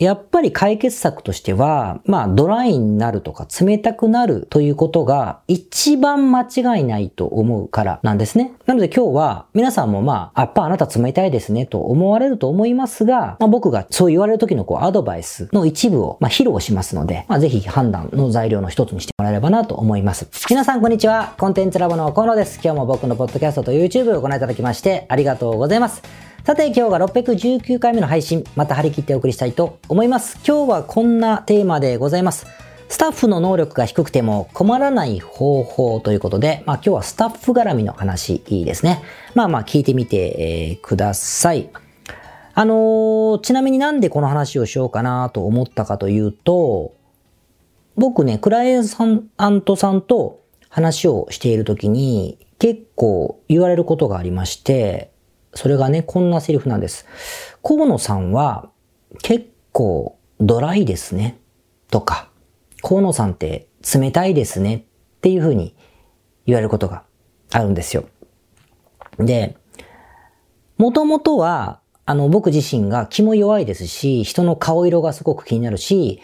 やっぱり解決策としては、まあドライになるとか冷たくなるということが一番間違いないと思うからなんですね。なので今日は皆さんもまあ、やっぱあなた冷たいですねと思われると思いますが、まあ、僕がそう言われる時のこうアドバイスの一部をまあ披露しますので、まあ、ぜひ判断の材料の一つにしてもらえればなと思います。皆さんこんにちは。コンテンツラボの河野です。今日も僕のポッドキャストと YouTube をご覧いただきましてありがとうございます。さて今日が619回目の配信、また張り切ってお送りしたいと思います。今日はこんなテーマでございます。スタッフの能力が低くても困らない方法ということで、まあ今日はスタッフ絡みの話ですね。まあまあ聞いてみて、え、ください。あのー、ちなみになんでこの話をしようかなと思ったかというと、僕ね、クライアントさんと話をしているときに結構言われることがありまして、それがね、こんなセリフなんです。河野さんは結構ドライですね。とか、河野さんって冷たいですね。っていうふうに言われることがあるんですよ。で、もともとは、あの、僕自身が気も弱いですし、人の顔色がすごく気になるし、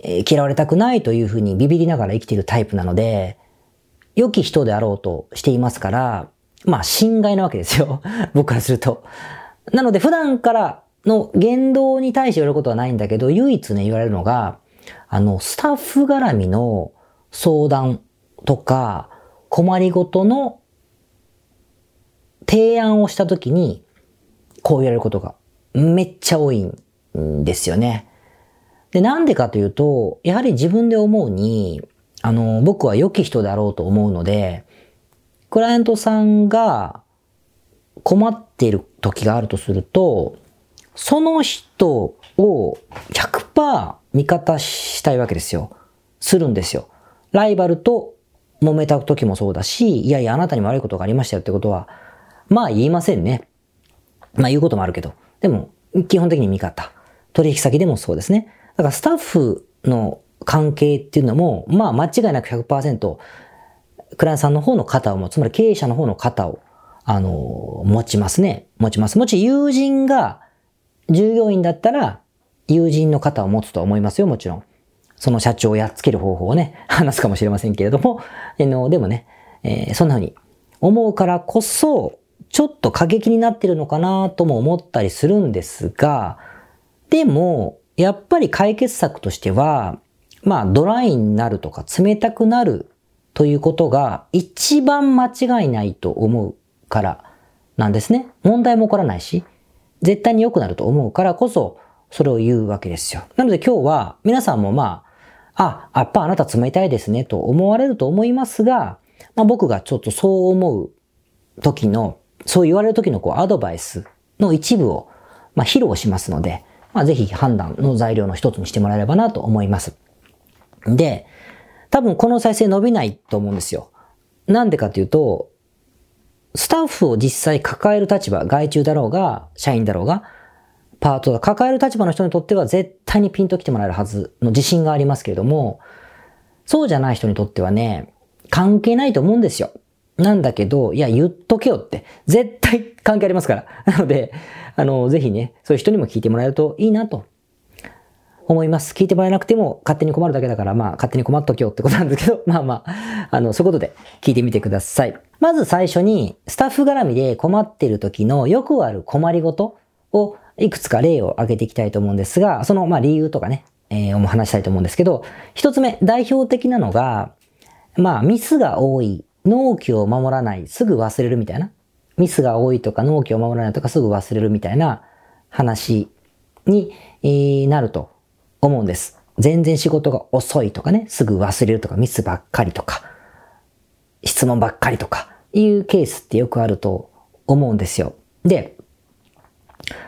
えー、嫌われたくないというふうにビビりながら生きているタイプなので、良き人であろうとしていますから、まあ、侵害なわけですよ。僕からすると。なので、普段からの言動に対して言われることはないんだけど、唯一ね、言われるのが、あの、スタッフ絡みの相談とか、困りごとの提案をしたときに、こう言われることがめっちゃ多いんですよね。で、なんでかというと、やはり自分で思うに、あの、僕は良き人であろうと思うので、クライアントさんが困っている時があるとすると、その人を100%味方したいわけですよ。するんですよ。ライバルと揉めた時もそうだし、いやいやあなたにも悪いことがありましたよってことは、まあ言いませんね。まあ言うこともあるけど。でも、基本的に味方。取引先でもそうですね。だからスタッフの関係っていうのも、まあ間違いなく100%クライアントさんの方の肩を持つ、つまり経営者の方の肩を、あの、持ちますね。持ちます。もち友人が従業員だったら、友人の肩を持つとは思いますよ、もちろん。その社長をやっつける方法をね、話すかもしれませんけれども、あの、でもね、えー、そんな風に思うからこそ、ちょっと過激になってるのかなとも思ったりするんですが、でも、やっぱり解決策としては、まあ、ドライになるとか冷たくなるということが一番間違いないと思うからなんですね。問題も起こらないし、絶対に良くなると思うからこそ、それを言うわけですよ。なので今日は皆さんもまあ、あ、やっぱあなた冷たいですねと思われると思いますが、まあ僕がちょっとそう思う時の、そう言われる時のこうアドバイスの一部を、まあ披露しますので、まあぜひ判断の材料の一つにしてもらえればなと思います。で、多分この再生伸びないと思うんですよ。なんでかというと、スタッフを実際抱える立場、外注だろうが、社員だろうが、パートが抱える立場の人にとっては絶対にピンと来てもらえるはずの自信がありますけれども、そうじゃない人にとってはね、関係ないと思うんですよ。なんだけど、いや、言っとけよって。絶対関係ありますから。なので、あの、ぜひね、そういう人にも聞いてもらえるといいなと思います。聞いてもらえなくても勝手に困るだけだから、まあ勝手に困っときよってことなんですけど、まあまあ、あの、そういうことで聞いてみてください。まず最初に、スタッフ絡みで困っている時のよくある困りごとをいくつか例を挙げていきたいと思うんですが、そのまあ理由とかね、えー、も話したいと思うんですけど、一つ目、代表的なのが、まあミスが多い、納期を守らない、すぐ忘れるみたいな。ミスが多いとか納期を守らないとかすぐ忘れるみたいな話に、なると思うんです。全然仕事が遅いとかね、すぐ忘れるとか、ミスばっかりとか、質問ばっかりとか、いうケースってよくあると思うんですよ。で、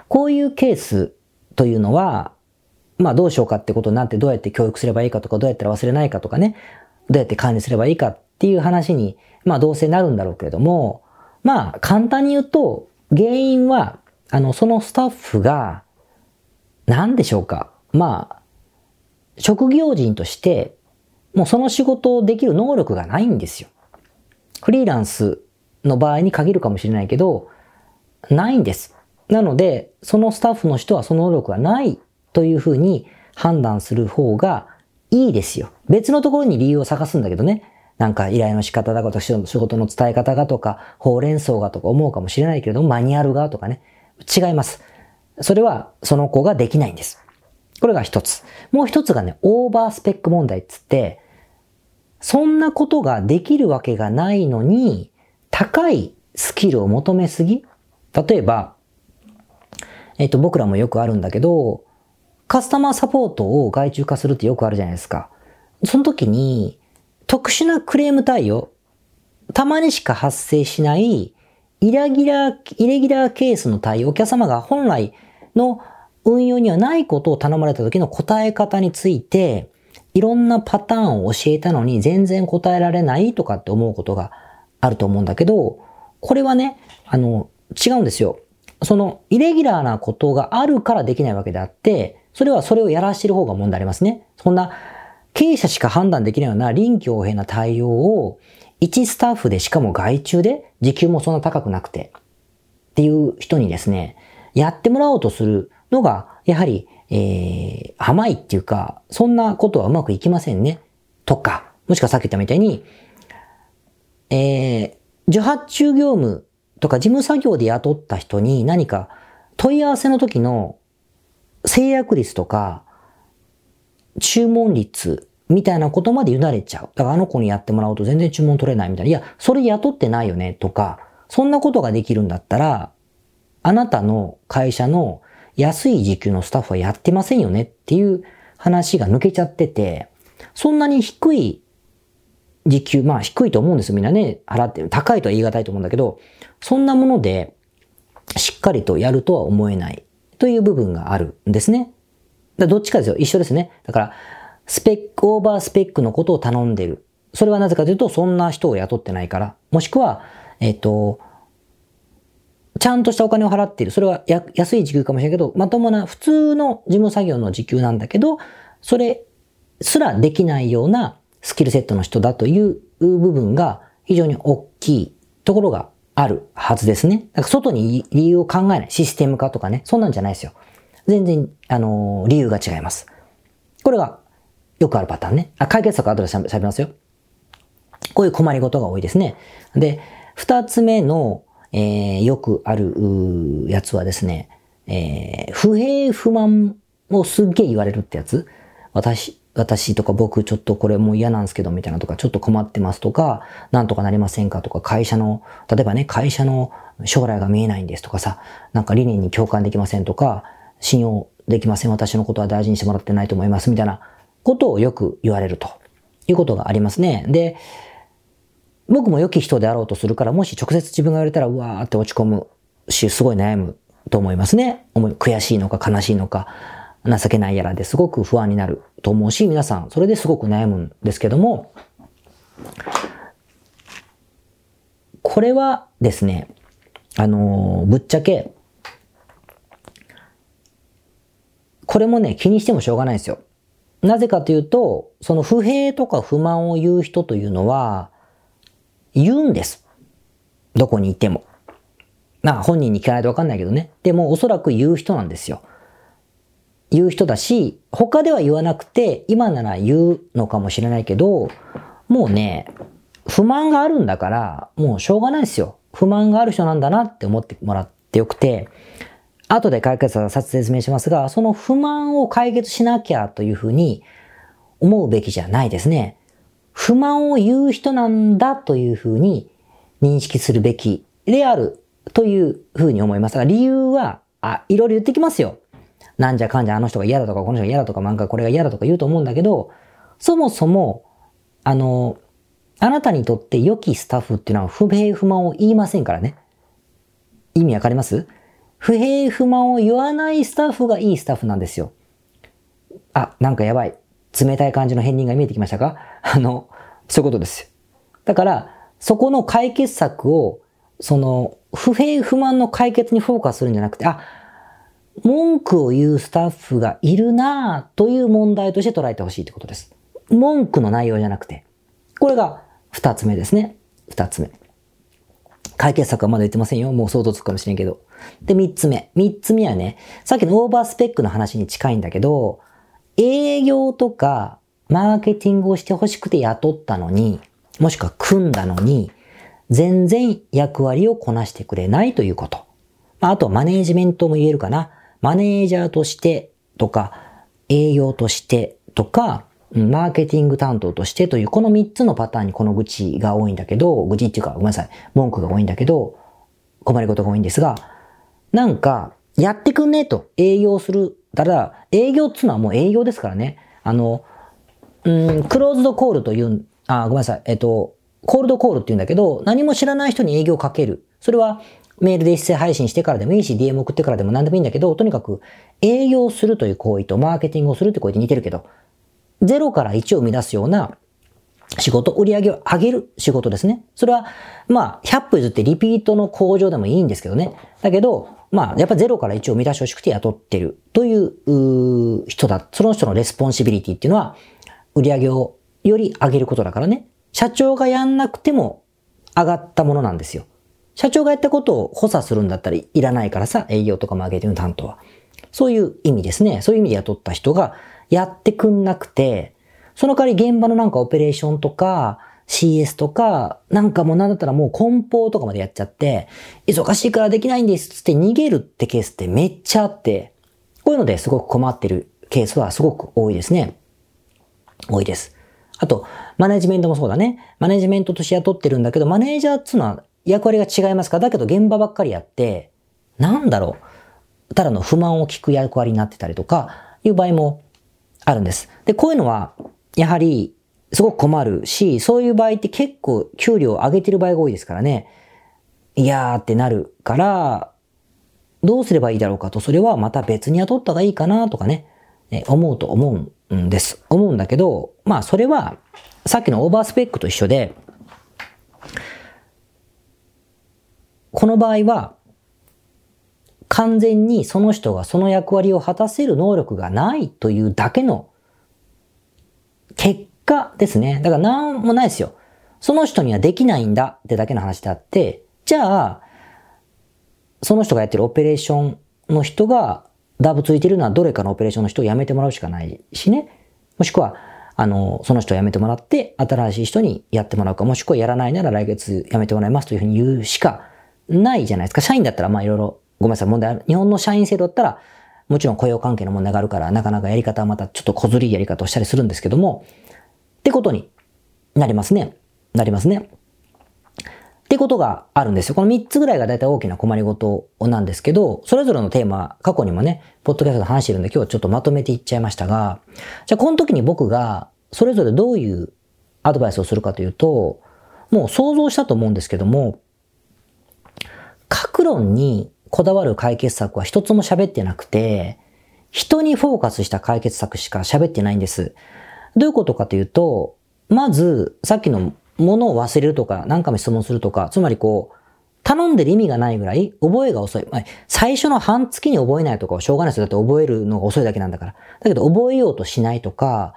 こういうケースというのは、まあどうしようかってことになってどうやって教育すればいいかとか、どうやったら忘れないかとかね、どうやって管理すればいいかっていう話に、まあどうせなるんだろうけれども、まあ簡単に言うと、原因は、あの、そのスタッフが、何でしょうか。まあ、職業人として、もうその仕事をできる能力がないんですよ。フリーランスの場合に限るかもしれないけど、ないんです。なので、そのスタッフの人はその能力がないというふうに判断する方がいいですよ。別のところに理由を探すんだけどね。なんか依頼の仕方だとか、仕事の伝え方がとか、ほうれん草がとか思うかもしれないけれども、マニュアルがとかね。違います。それはその子ができないんです。これが一つ。もう一つがね、オーバースペック問題っつって、そんなことができるわけがないのに、高いスキルを求めすぎ例えば、えっと、僕らもよくあるんだけど、カスタマーサポートを外注化するってよくあるじゃないですか。その時に、特殊なクレーム対応、たまにしか発生しない、イラギラー、イレギュラーケースの対応、お客様が本来の運用にはないことを頼まれた時の答え方について、いろんなパターンを教えたのに全然答えられないとかって思うことがあると思うんだけど、これはね、あの、違うんですよ。その、イレギュラーなことがあるからできないわけであって、それはそれをやらしてる方が問題ありますね。そんな、経営者しか判断できないような臨機応変な対応を、一スタッフでしかも外注で、時給もそんな高くなくて、っていう人にですね、やってもらおうとするのが、やはり、えー、甘いっていうか、そんなことはうまくいきませんね。とか、もしくはさっき言ったみたいに、えー、受発注業務とか事務作業で雇った人に何か問い合わせの時の制約率とか、注文率みたいなことまで委ねちゃう。だからあの子にやってもらおうと全然注文取れないみたいな。いや、それ雇ってないよねとか、そんなことができるんだったら、あなたの会社の安い時給のスタッフはやってませんよねっていう話が抜けちゃってて、そんなに低い時給、まあ低いと思うんですよ。みんなね、払ってる。高いとは言い難いと思うんだけど、そんなものでしっかりとやるとは思えないという部分があるんですね。どっちかですよ。一緒ですね。だから、スペック、オーバースペックのことを頼んでる。それはなぜかというと、そんな人を雇ってないから。もしくは、えっ、ー、と、ちゃんとしたお金を払っている。それは安い時給かもしれないけど、まともな普通の事務作業の時給なんだけど、それすらできないようなスキルセットの人だという部分が非常に大きいところがあるはずですね。だから外に理由を考えない。システム化とかね。そんなんじゃないですよ。全然、あのー、理由が違います。これがよくあるパターンね。あ、解決策後で喋りますよ。こういう困りごとが多いですね。で、二つ目の、えー、よくあるやつはですね、えー、不平不満をすっげえ言われるってやつ。私、私とか僕ちょっとこれもう嫌なんですけどみたいなとか、ちょっと困ってますとか、なんとかなりませんかとか、会社の、例えばね、会社の将来が見えないんですとかさ、なんか理念に共感できませんとか、信用できません、私のことは大事にしてもらってないと思いますみたいなことをよく言われるということがありますね。で、僕も良き人であろうとするから、もし直接自分が言われたら、うわーって落ち込むし、すごい悩むと思いますね。悔しいのか悲しいのか、情けないやらですごく不安になると思うし、皆さん、それですごく悩むんですけども、これはですね、あのー、ぶっちゃけ、これもね、気にしてもしょうがないんですよ。なぜかというと、その不平とか不満を言う人というのは、言うんです。どこにいても。まあ本人に聞かないとわかんないけどね。でもおそらく言う人なんですよ。言う人だし、他では言わなくて、今なら言うのかもしれないけど、もうね、不満があるんだから、もうしょうがないですよ。不満がある人なんだなって思ってもらってよくて、後で解決はさ説明しますが、その不満を解決しなきゃというふうに思うべきじゃないですね。不満を言う人なんだというふうに認識するべきであるというふうに思います。が理由は、あ、いろいろ言ってきますよ。なんじゃかんじゃあの人が嫌だとか、この人が嫌だとか、なんかこれが嫌だとか言うと思うんだけど、そもそも、あの、あなたにとって良きスタッフっていうのは不平不満を言いませんからね。意味わかります？不平不満を言わないスタッフがいいスタッフなんですよ。あ、なんかやばい。冷たい感じの片鱗が見えてきましたか？あの、そういうことです。だから、そこの解決策を、その、不平不満の解決にフォーカスするんじゃなくて、あ、文句を言うスタッフがいるなぁという問題として捉えてほしいってことです。文句の内容じゃなくて。これが二つ目ですね。二つ目。解決策はまだ言ってませんよ。もう想像つくかもしれんけど。で、三つ目。三つ目はね、さっきのオーバースペックの話に近いんだけど、営業とかマーケティングをして欲しくて雇ったのに、もしくは組んだのに、全然役割をこなしてくれないということ。あとマネージメントも言えるかな。マネージャーとしてとか、営業としてとか、マーケティング担当としてという、この3つのパターンにこの愚痴が多いんだけど、愚痴っていうか、ごめんなさい、文句が多いんだけど、困りごとが多いんですが、なんか、やってくんねえと、営業する。ただ、営業っつうのはもう営業ですからね。あの、うん、クローズドコールという、あ、ごめんなさい、えっと、コールドコールって言うんだけど、何も知らない人に営業をかける。それは、メールで一斉配信してからでもいいし、DM 送ってからでも何でもいいんだけど、とにかく営業するという行為とマーケティングをするって行為で似てるけど、0から1を生み出すような仕事、売り上げを上げる仕事ですね。それは、まあ、100歩譲ってリピートの向上でもいいんですけどね。だけど、まあ、やっぱ0から1を生み出してほしくて雇ってるという人だ。その人のレスポンシビリティっていうのは、売り上げをより上げることだからね。社長がやんなくても上がったものなんですよ。社長がやったことを補佐するんだったらいらないからさ、営業とかマーケティング担当は。そういう意味ですね。そういう意味で雇った人がやってくんなくて、その代わり現場のなんかオペレーションとか、CS とか、なんかもうなんだったらもう梱包とかまでやっちゃって、忙しいからできないんですって逃げるってケースってめっちゃあって、こういうのですごく困ってるケースはすごく多いですね。多いです。あと、マネジメントもそうだね。マネジメントとして雇ってるんだけど、マネージャーっつうのは役割が違いますかだけど現場ばっかりやって、なんだろう。ただの不満を聞く役割になってたりとか、いう場合もあるんです。で、こういうのは、やはり、すごく困るし、そういう場合って結構給料を上げてる場合が多いですからね。いやーってなるから、どうすればいいだろうかと、それはまた別に雇った方がいいかなとかね、思うと思うんです。思うんだけど、まあそれは、さっきのオーバースペックと一緒で、この場合は、完全にその人がその役割を果たせる能力がないというだけの結果ですね。だから何もないですよ。その人にはできないんだってだけの話であって、じゃあ、その人がやってるオペレーションの人がダブついてるのはどれかのオペレーションの人を辞めてもらうしかないしね。もしくは、あの、その人を辞めてもらって、新しい人にやってもらうか、もしくはやらないなら来月辞めてもらいますというふうに言うしかないじゃないですか。社員だったらまあいろいろごめんなさい、問題ある。日本の社員制度だったら、もちろん雇用関係の問題があるから、なかなかやり方はまたちょっと小ずりやり方をしたりするんですけども、ってことになりますね。なりますね。ってことがあるんですよ。この3つぐらいが大体大きな困りごとなんですけど、それぞれのテーマ、過去にもね、ポッドキャストで話してるんで今日はちょっとまとめていっちゃいましたが、じゃあこの時に僕がそれぞれどういうアドバイスをするかというと、もう想像したと思うんですけども、各論にこだわる解決策は一つも喋ってなくて、人にフォーカスした解決策しか喋ってないんです。どういうことかというと、まず、さっきのものを忘れるとか、何回も質問するとか、つまりこう、頼んでる意味がないぐらい、覚えが遅い。最初の半月に覚えないとかはしょうがないですよ。だって覚えるのが遅いだけなんだから。だけど覚えようとしないとか、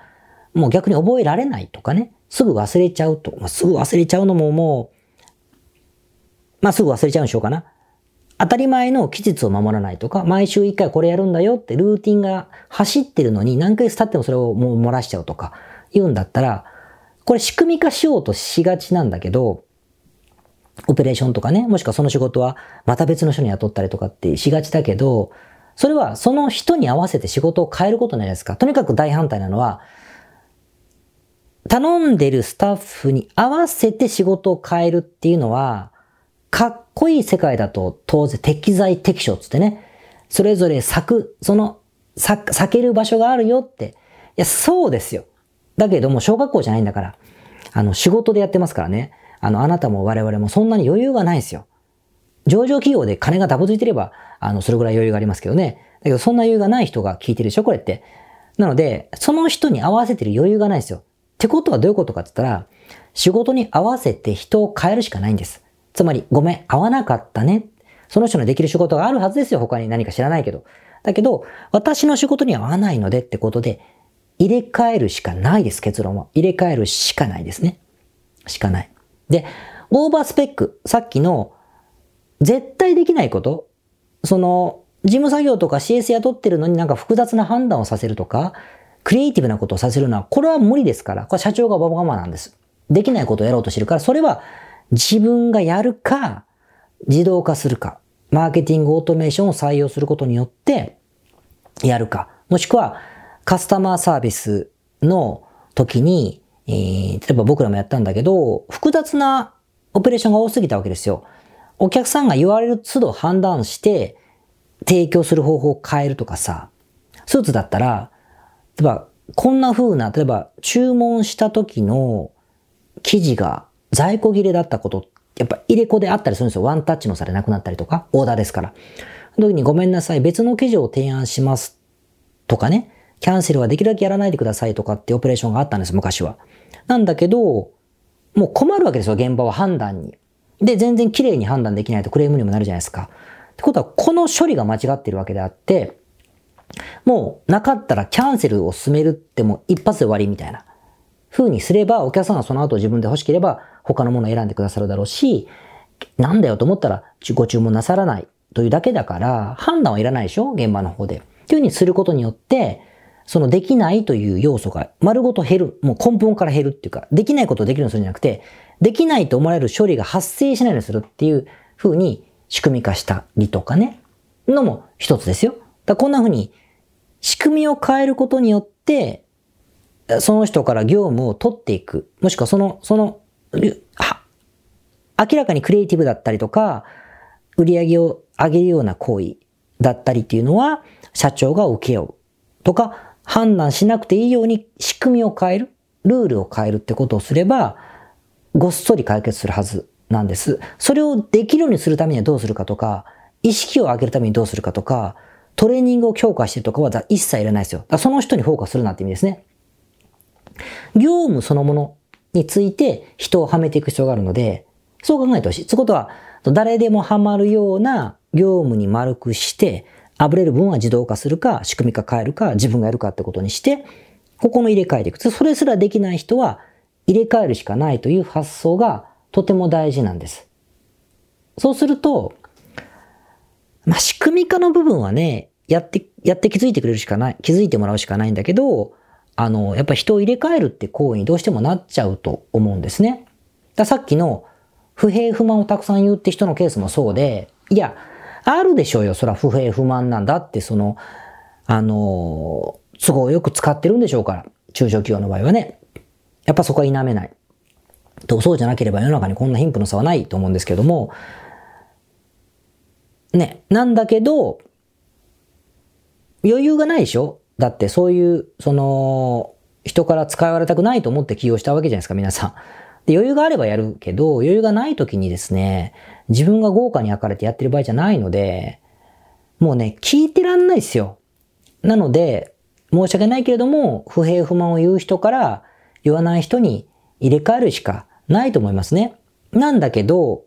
もう逆に覚えられないとかね。すぐ忘れちゃうと。まあ、すぐ忘れちゃうのももう、まあすぐ忘れちゃうんでしょうかな。当たり前の期日を守らないとか、毎週一回これやるんだよってルーティンが走ってるのに何ヶ月経ってもそれをもう漏らしちゃうとか言うんだったら、これ仕組み化しようとしがちなんだけど、オペレーションとかね、もしくはその仕事はまた別の人に雇ったりとかってしがちだけど、それはその人に合わせて仕事を変えることないですか。とにかく大反対なのは、頼んでるスタッフに合わせて仕事を変えるっていうのは、かっこいい世界だと当然適材適所つってね、それぞれ咲く、その、咲咲ける場所があるよって。いや、そうですよ。だけども、小学校じゃないんだから、あの、仕事でやってますからね。あの、あなたも我々もそんなに余裕がないですよ。上場企業で金がダブついてれば、あの、それぐらい余裕がありますけどね。だけど、そんな余裕がない人が聞いてるでしょこれって。なので、その人に合わせてる余裕がないですよ。ってことはどういうことかって言ったら、仕事に合わせて人を変えるしかないんです。つまり、ごめん、合わなかったね。その人のできる仕事があるはずですよ。他に何か知らないけど。だけど、私の仕事には合わないのでってことで、入れ替えるしかないです、結論は。入れ替えるしかないですね。しかない。で、オーバースペック。さっきの、絶対できないこと、その、事務作業とか CS 雇ってるのになんか複雑な判断をさせるとか、クリエイティブなことをさせるのは、これは無理ですから。これは社長がババガマなんです。できないことをやろうとしてるから、それは自分がやるか、自動化するか、マーケティングオートメーションを採用することによって、やるか。もしくは、カスタマーサービスの時に、えー、例えば僕らもやったんだけど、複雑なオペレーションが多すぎたわけですよ。お客さんが言われる都度判断して、提供する方法を変えるとかさ、スーツだったら、例えば、こんな風な、例えば、注文した時の生地が在庫切れだったこと、やっぱ入れ子であったりするんですよ。ワンタッチもされなくなったりとか、オーダーですから。時にごめんなさい、別の生地を提案しますとかね、キャンセルはできるだけやらないでくださいとかってオペレーションがあったんです、昔は。なんだけど、もう困るわけですよ、現場は判断に。で、全然綺麗に判断できないとクレームにもなるじゃないですか。ってことは、この処理が間違ってるわけであって、もうなかったらキャンセルを進めるっても一発で終わりみたいな風にすれば、お客さんはその後自分で欲しければ他のものを選んでくださるだろうし、なんだよと思ったらご注文なさらないというだけだから、判断はいらないでしょ？現場の方で。っていう風にすることによって、そのできないという要素が丸ごと減る。もう根本から減るっていうか、できないことをできるようにするんじゃなくて、できないと思われる処理が発生しないようにするっていう風に仕組み化したりとかね、のも一つですよ。だこんな風に仕組みを変えることによって、その人から業務を取っていく。もしくはその、その、明らかにクリエイティブだったりとか、売り上げを上げるような行為だったりっていうのは、社長が受けようとか、判断しなくていいように仕組みを変える、ルールを変えるってことをすれば、ごっそり解決するはずなんです。それをできるようにするためにはどうするかとか、意識を上げるためにどうするかとか、トレーニングを強化してるとかは一切いらないですよ。その人にフォーカスするなって意味ですね。業務そのものについて人をはめていく必要があるので、そう考えてほしい。ということは、誰でもはまるような業務に丸くして、あぶれる分は自動化するか、仕組み化変えるか、自分がやるかってことにして、ここの入れ替えていく。それすらできない人は、入れ替えるしかないという発想がとても大事なんです。そうすると、まあ、仕組み化の部分はね、やって、やって気づいてくれるしかない、気づいてもらうしかないんだけど、あの、やっぱ人を入れ替えるって行為にどうしてもなっちゃうと思うんですね。ださっきの不平不満をたくさん言うって人のケースもそうで、いや、あるでしょうよ。そら不平不満なんだって、その、あの、都合よく使ってるんでしょうから。中小企業の場合はね。やっぱそこは否めない。と、そうじゃなければ世の中にこんな貧富の差はないと思うんですけども、ね、なんだけど、余裕がないでしょ？だってそういう、その、人から使われたくないと思って起業したわけじゃないですか、皆さん。で余裕があればやるけど、余裕がない時にですね、自分が豪華に焼かれてやってる場合じゃないので、もうね、聞いてらんないですよ。なので、申し訳ないけれども、不平不満を言う人から言わない人に入れ替えるしかないと思いますね。なんだけど、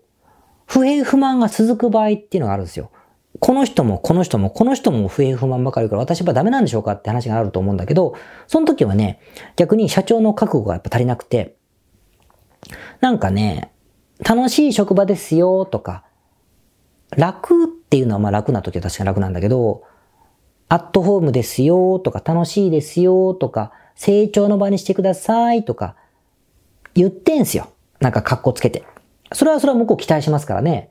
不平不満が続く場合っていうのがあるんですよ。この人もこの人もこの人も不平不満ばかりから私はダメなんでしょうかって話があると思うんだけど、その時はね、逆に社長の覚悟がやっぱ足りなくて、なんかね、楽しい職場ですよとか、楽っていうのはまあ楽な時は確かに楽なんだけど、アットホームですよとか、楽しいですよとか、成長の場にしてくださいとか、言ってんすよ。なんか格好つけて。それはそれは向こう期待しますからね。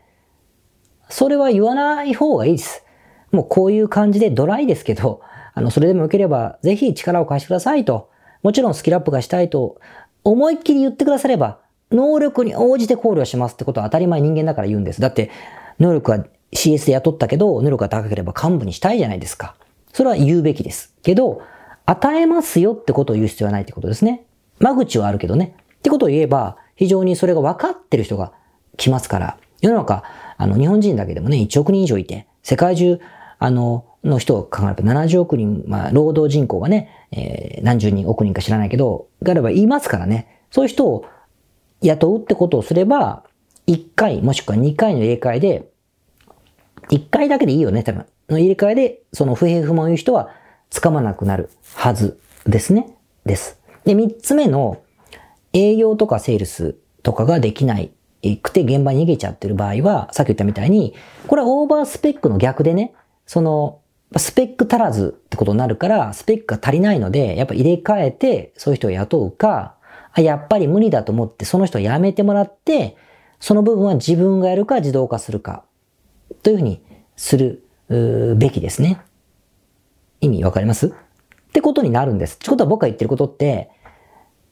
それは言わない方がいいです。もうこういう感じでドライですけど、あの、それでも良ければ、ぜひ力を貸してくださいと。もちろんスキルアップがしたいと、思いっきり言ってくだされば、能力に応じて考慮しますってことは当たり前人間だから言うんです。だって、能力は CS で雇ったけど、能力が高ければ幹部にしたいじゃないですか。それは言うべきです。けど、与えますよってことを言う必要はないってことですね。間口はあるけどね。ってことを言えば、非常にそれが分かってる人が来ますから、世の中、あの、日本人だけでもね、1億人以上いて、世界中、あの、の人を考えると70億人、まあ、労働人口がね、えー、何十人、億人か知らないけど、があれば言いますからね。そういう人を雇うってことをすれば、1回もしくは2回の入れ替えで、1回だけでいいよね、多分。の入れ替えで、その不平不満を言う人は掴まなくなるはずですね。です。で、3つ目の、営業とかセールスとかができないくて現場に逃げちゃってる場合は、さっき言ったみたいに、これはオーバースペックの逆でね、その、スペック足らずってことになるから、スペックが足りないので、やっぱ入れ替えて、そういう人を雇うか、あやっぱり無理だと思って、その人を辞めてもらって、その部分は自分がやるか自動化するか、というふうにするべきですね。意味わかります？ってことになるんです。ってことは僕が言ってることって、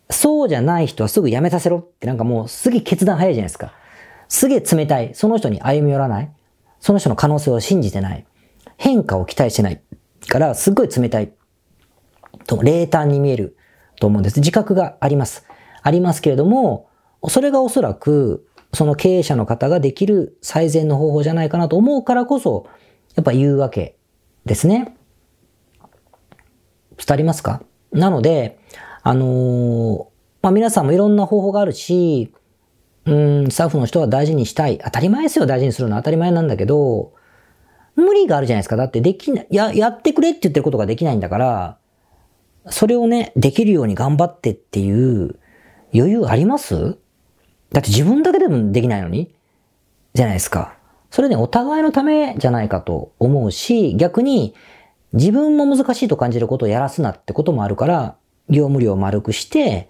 そうじゃない人はすぐ辞めさせろってなんかもうすげえ決断早いじゃないですか。すげえ冷たい。その人に歩み寄らない。その人の可能性を信じてない。変化を期待してない。から、すっごい冷たい。と、冷淡に見えると思うんです。自覚があります。ありますけれども、それがおそらく、その経営者の方ができる最善の方法じゃないかなと思うからこそ、やっぱ言うわけですね。伝わりますか？なので、あの、まあ、皆さんもいろんな方法があるし、うん、スタッフの人は大事にしたい。当たり前ですよ、大事にするのは当たり前なんだけど、無理があるじゃないですか。だってできない、や、やってくれって言ってることができないんだから、それをね、できるように頑張ってっていう余裕あります？だって自分だけでもできないのにじゃないですか。それね、お互いのためじゃないかと思うし、逆に自分も難しいと感じることをやらすなってこともあるから、業務量を丸くして、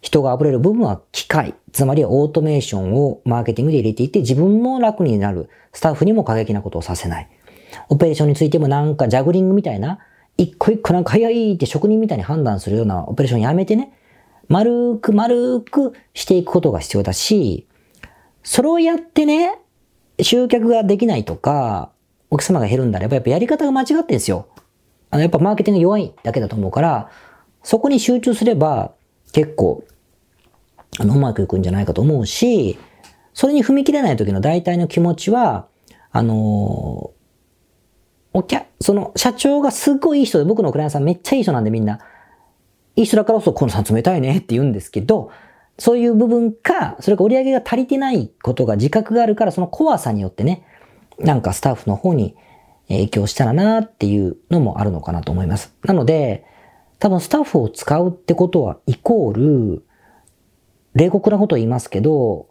人が溢れる部分は機械、つまりオートメーションをマーケティングで入れていって自分も楽になる。スタッフにも過激なことをさせない。オペレーションについてもなんかジャグリングみたいな、一個一個なんか早いって職人みたいに判断するようなオペレーションやめてね、丸く丸くしていくことが必要だし、それをやってね、集客ができないとか、お客様が減るんだれば、やっぱやり方が間違ってるんですよ。あの、やっぱマーケティング弱いだけだと思うから、そこに集中すれば、結構、あの、うまくいくんじゃないかと思うし、それに踏み切れない時の大体の気持ちは、あのお客、その社長がすっごいいい人で、僕のクライアントさんめっちゃいい人なんでみんな。いい人だからこそ、このさん冷たいねって言うんですけど、そういう部分か、それか売り上げが足りてないことが自覚があるから、その怖さによってね、なんかスタッフの方に影響したらなっていうのもあるのかなと思います。なので、多分スタッフを使うってことはイコール、冷酷なことを言いますけど、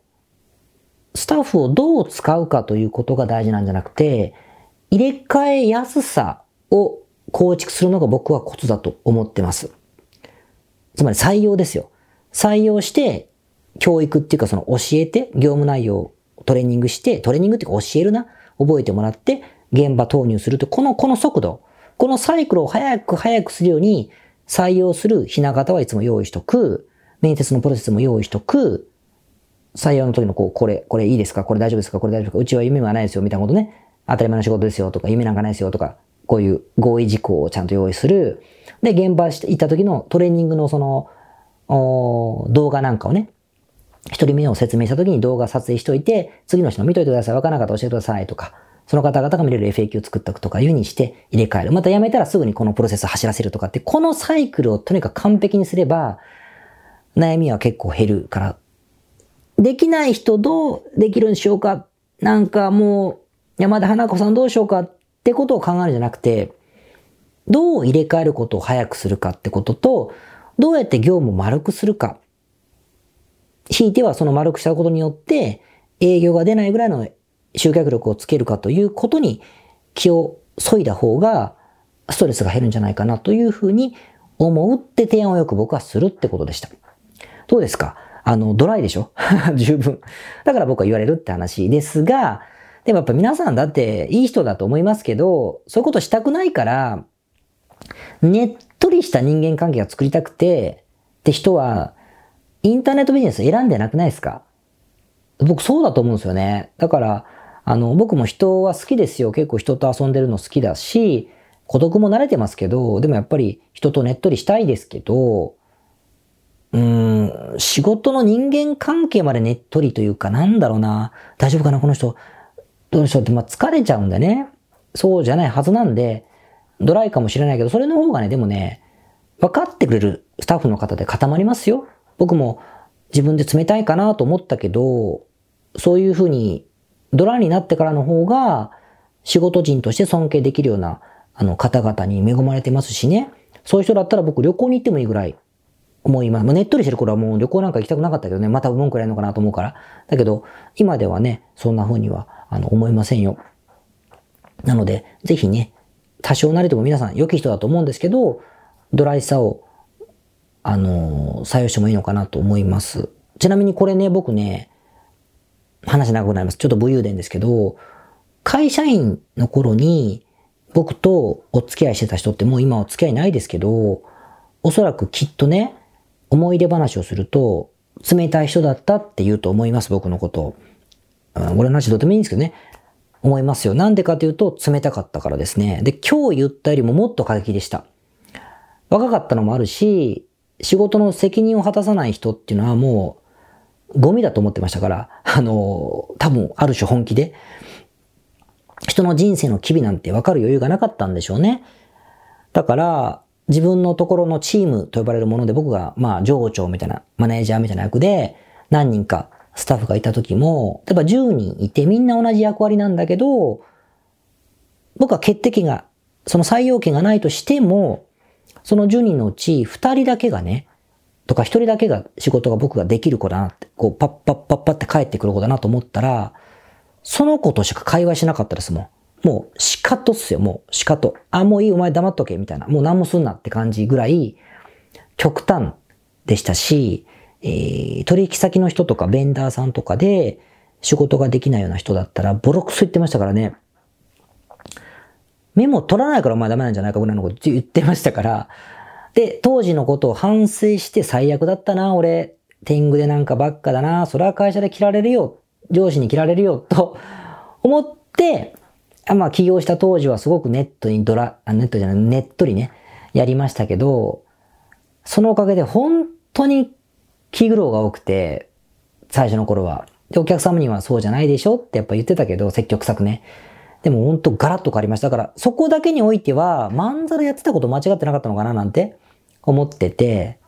スタッフをどう使うかということが大事なんじゃなくて、入れ替えやすさを構築するのが僕はコツだと思ってます。つまり採用ですよ。採用して、教育っていうかその教えて、業務内容をトレーニングして、トレーニングっていうか教えるな。覚えてもらって、現場投入すると、この、この速度、このサイクルを早く早くするように採用するひな形はいつも用意しとく。面接のプロセスも用意しとく。採用の時のこう、これ、これいいですか？これ大丈夫ですか？これ大丈夫ですか？うちは夢はないですよみたいなことね。当たり前の仕事ですよとか、夢なんかないですよとか、こういう合意事項をちゃんと用意する。で、現場行った時のトレーニングのその、動画なんかをね、一人目を説明した時に動画撮影しといて、次の人の見といてください。わからなかったら教えてくださいとか、その方々が見れる FAQ を作っておくとかいう風にして入れ替える。またやめたらすぐにこのプロセスを走らせるとかって、このサイクルをとにかく完璧にすれば、悩みは結構減るから。できない人どうできるんでしょうか？なんかもう、山田花子さんどうしようかってことを考えるんじゃなくて、どう入れ替えることを早くするかってことと、どうやって業務を丸くするか。ひいてはその丸くしたことによって、営業が出ないぐらいの集客力をつけるかということに気を削いだ方が、ストレスが減るんじゃないかなというふうに思うって提案をよく僕はするってことでした。どうですか？あの、ドライでしょ？十分。だから僕は言われるって話ですが、でもやっぱ皆さんだっていい人だと思いますけど、そういうことしたくないから、ねっとりした人間関係が作りたくて、って人は、インターネットビジネス選んでなくないですか？僕そうだと思うんですよね。だから、あの、僕も人は好きですよ。結構人と遊んでるの好きだし、孤独も慣れてますけど、でもやっぱり人とねっとりしたいですけど、うーん、仕事の人間関係までねっとりというか、なんだろうな、大丈夫かな、この人。どうしようって、まあ、疲れちゃうんでね。そうじゃないはずなんで、ドライかもしれないけど、それの方がね、でもね、分かってくれるスタッフの方で固まりますよ。僕も自分で冷たいかなと思ったけど、そういうふうにドラになってからの方が仕事人として尊敬できるようなあの方々に恵まれてますしね。そういう人だったら僕旅行に行ってもいいぐらい思います。まあ、ねっとりしてる頃はもう旅行なんか行きたくなかったけどね、また文句言われるのかなと思うから。だけど、今ではね、そんな風には、あの、思いませんよ。なので、ぜひね、多少なりとも皆さん良き人だと思うんですけど、ドライさを、あの採用してもいいのかなと思います。ちなみにこれね、僕ね、話長くなります。ちょっと武勇伝ですけど、会社員の頃に僕とお付き合いしてた人ってもう今お付き合いないですけど、おそらくきっとね、思い出話をすると、冷たい人だったって言うと思います、僕のことを。俺の話どうでもいいんですけどね。思いますよ。なんでかというと、冷たかったからですね。で、今日言ったよりももっと過激でした。若かったのもあるし、仕事の責任を果たさない人っていうのはもう、ゴミだと思ってましたから、あの、多分、ある種本気で、人の人生の機微なんて分かる余裕がなかったんでしょうね。だから、自分のところのチームと呼ばれるもので僕が、まあ、上長みたいな、マネージャーみたいな役で、何人かスタッフがいた時も、例えば10人いてみんな同じ役割なんだけど、僕は決定権が、その採用権がないとしても、その10人のうち2人だけがね、とか1人だけが仕事が僕ができる子だなって、こうパッパッパッパって帰ってくる子だなと思ったら、その子としか会話しなかったですもん。もう、仕方っすよ、もう、仕方。あ、もういい、お前黙っとけ、みたいな。もう何もすんなって感じぐらい、極端でしたし、えー、取引先の人とかベンダーさんとかで仕事ができないような人だったら、ボロクソ言ってましたからね。メモ取らないからお前ダメなんじゃないかぐらいのこと言ってましたから。で、当時のことを反省して最悪だったな、俺。天狗でなんかばっかだな。それは会社で切られるよ。上司に切られるよ。と思って、まあ起業した当時はすごくネットにドラ、ネットじゃない、ネットにね、やりましたけど、そのおかげで本当に気苦労が多くて、最初の頃は。で、お客様にはそうじゃないでしょってやっぱ言ってたけど、積極策ね。でも本当ガラッと変わりました。だから、そこだけにおいては、まんざらやってたこと間違ってなかったのかななんて思ってて、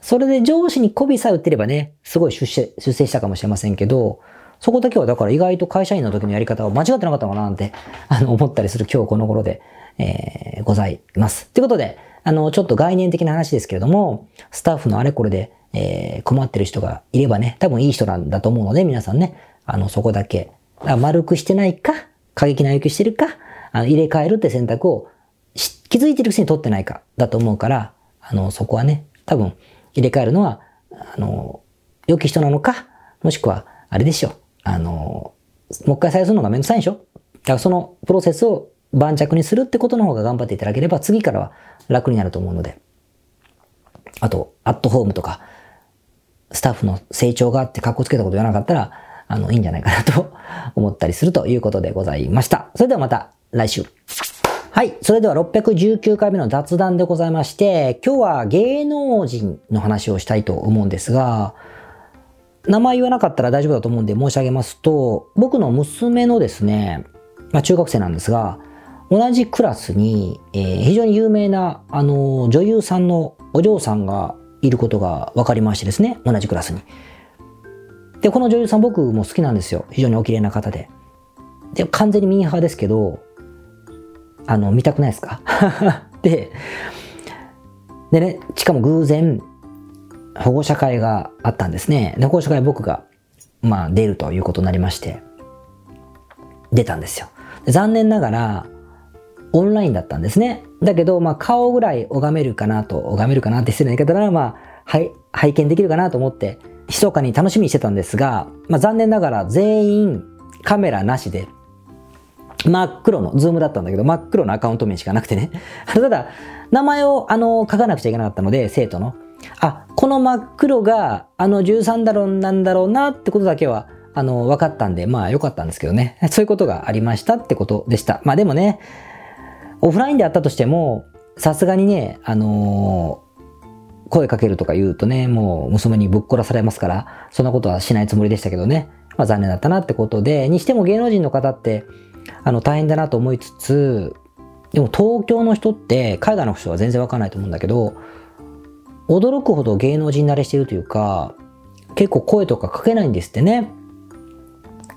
それで上司に媚びさえ売ってればね、すごい出世、出世したかもしれませんけど、そこだけはだから意外と会社員の時のやり方は間違ってなかったのかななんて、あの、思ったりする今日この頃で、えー、ございます。ということで、あの、ちょっと概念的な話ですけれども、スタッフのあれこれで、えー、困ってる人がいればね、多分いい人なんだと思うので、皆さんね、あの、そこだけ、丸くしてないか、過激な要求してるか、あの入れ替えるって選択を気づいてるくせに取ってないか、だと思うから、あの、そこはね、多分、入れ替えるのは、あの、良き人なのか、もしくは、あれでしょ。あの、もう一回採用するのがめんどくさいんでしょだからそのプロセスを盤石にするってことの方が頑張っていただければ、次からは楽になると思うので。あと、アットホームとか、スタッフの成長があって格好つけたこと言わなかったら、あの、いいんじゃないかなと思ったりするということでございました。それではまた来週。はい。それでは619回目の雑談でございまして、今日は芸能人の話をしたいと思うんですが、名前言わなかったら大丈夫だと思うんで申し上げますと、僕の娘のですね、まあ中学生なんですが、同じクラスに、えー、非常に有名な、あの、女優さんのお嬢さんがいることが分かりましてですね、同じクラスに。で、この女優さん僕も好きなんですよ。非常にお綺麗な方で。で、完全にミーハーですけど、あの、見たくないですか？で、でね、しかも偶然、保護者会があったんですね。で、保護者会僕が、まあ、出るということになりまして、出たんですよ。残念ながら、オンラインだったんですね。だけど、まあ、顔ぐらい拝めるかなと、拝めるかなって失礼な言い方なら、まあ、はい、拝見できるかなと思って、密かに楽しみにしてたんですが、まあ、残念ながら全員カメラなしで、真っ黒の、ズームだったんだけど、真っ黒のアカウント名しかなくてね。ただ、名前を、あの、書かなくちゃいけなかったので、生徒の。あ、この真っ黒が、あの13だろうなんだろうなってことだけは、あの、分かったんで、まあ良かったんですけどね。そういうことがありましたってことでした。まあでもね、オフラインであったとしても、さすがにね、あのー、声かけるとか言うとね、もう娘にぶっ殺されますから、そんなことはしないつもりでしたけどね。まあ残念だったなってことで、にしても芸能人の方って、あの、大変だなと思いつつ、でも東京の人って、海外の人は全然わかんないと思うんだけど、驚くほど芸能人慣れしてるというか、結構声とかかけないんですってね。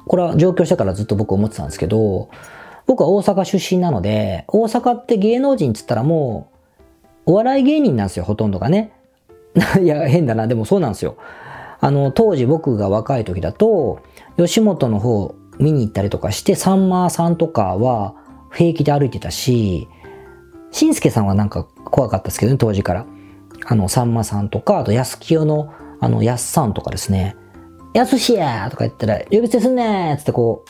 これは上京してからずっと僕思ってたんですけど、僕は大阪出身なので、大阪って芸能人っつったらもうお笑い芸人なんですよ、ほとんどがね。いや、変だな。でもそうなんですよ。あの、当時僕が若い時だと、吉本の方見に行ったりとかして、さんまさんとかは平気で歩いてたし、しんすけさんはなんか怖かったですけどね、当時から。あの、さんまさんとか、あと、安清の、あの、やっさんとかですね、やすしやとか言ったら、呼び捨てすんねーつってこ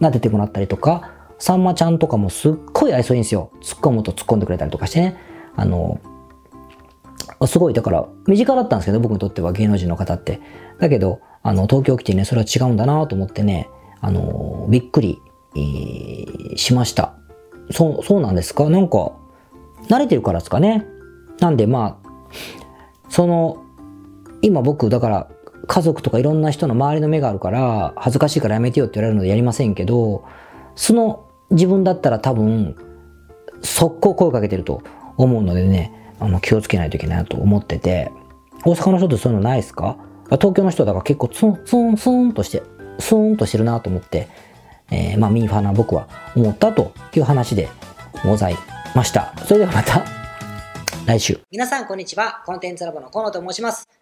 う、撫でてもらったりとか、さんまちゃんとかもすっごい愛想いいんですよ。突っ込むと突っ込んでくれたりとかしてね。あの、すごい、だから、身近だったんですけど、僕にとっては芸能人の方って。だけど、あの、東京来てね、それは違うんだなと思ってね、あの、びっくり、えー、しました。そう、そうなんですか？なんか、慣れてるからですかね？なんで、まあ、その、今僕、だから、家族とかいろんな人の周りの目があるから、恥ずかしいからやめてよって言われるのでやりませんけど、その自分だったら多分、速攻声かけてると思うのでね、あの、気をつけないといけないなと思ってて、大阪の人ってそういうのないですか？東京の人だから結構ツンツンツンとして、スーンとしてるなと思って、えー、まあミーファーな僕は思ったという話でございました。それではまた来週。皆さんこんにちは。コンテンツラボの河野と申します。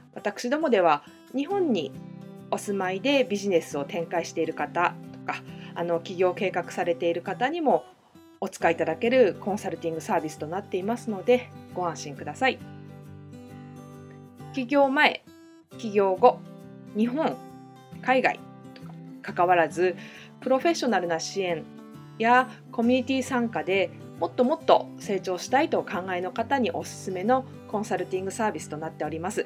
私どもでは日本にお住まいでビジネスを展開している方とかあの起業計画されている方にもお使いいただけるコンサルティングサービスとなっていますのでご安心ください。起業前、起業後、日本、海外とか関わらずプロフェッショナルな支援やコミュニティ参加でもっともっと成長したいとお考えの方におすすめのコンサルティングサービスとなっております。